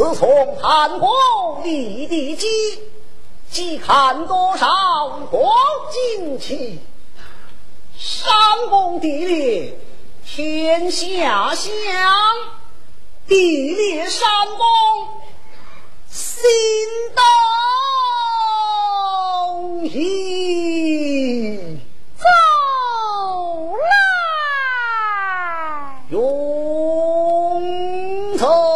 自从潘公立地基，即看多少黄金器，山崩地裂天下响，地裂山崩心动意。走来，永走。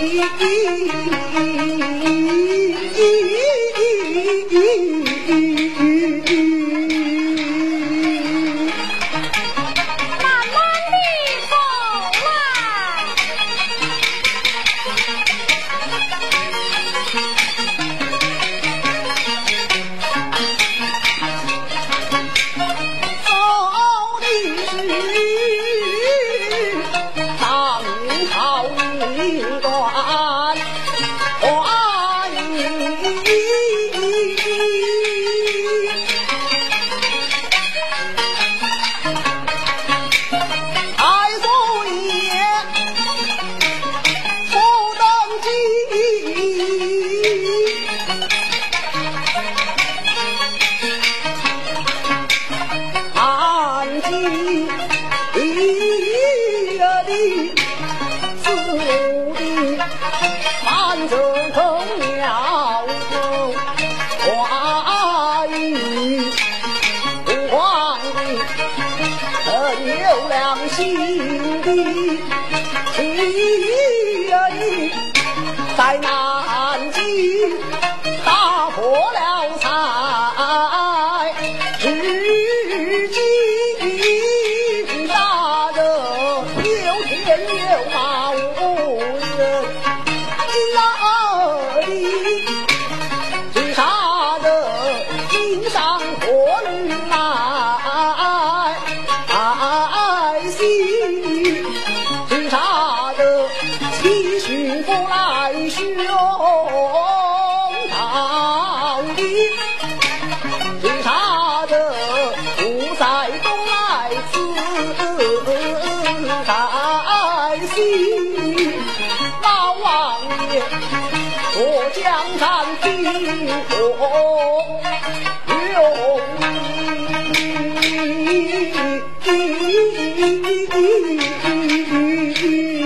一的死的满城空鸟花语皇的很有良心的七旬夫来兄堂的。只差得不在东来自在西，老王爷过江山拼活容易。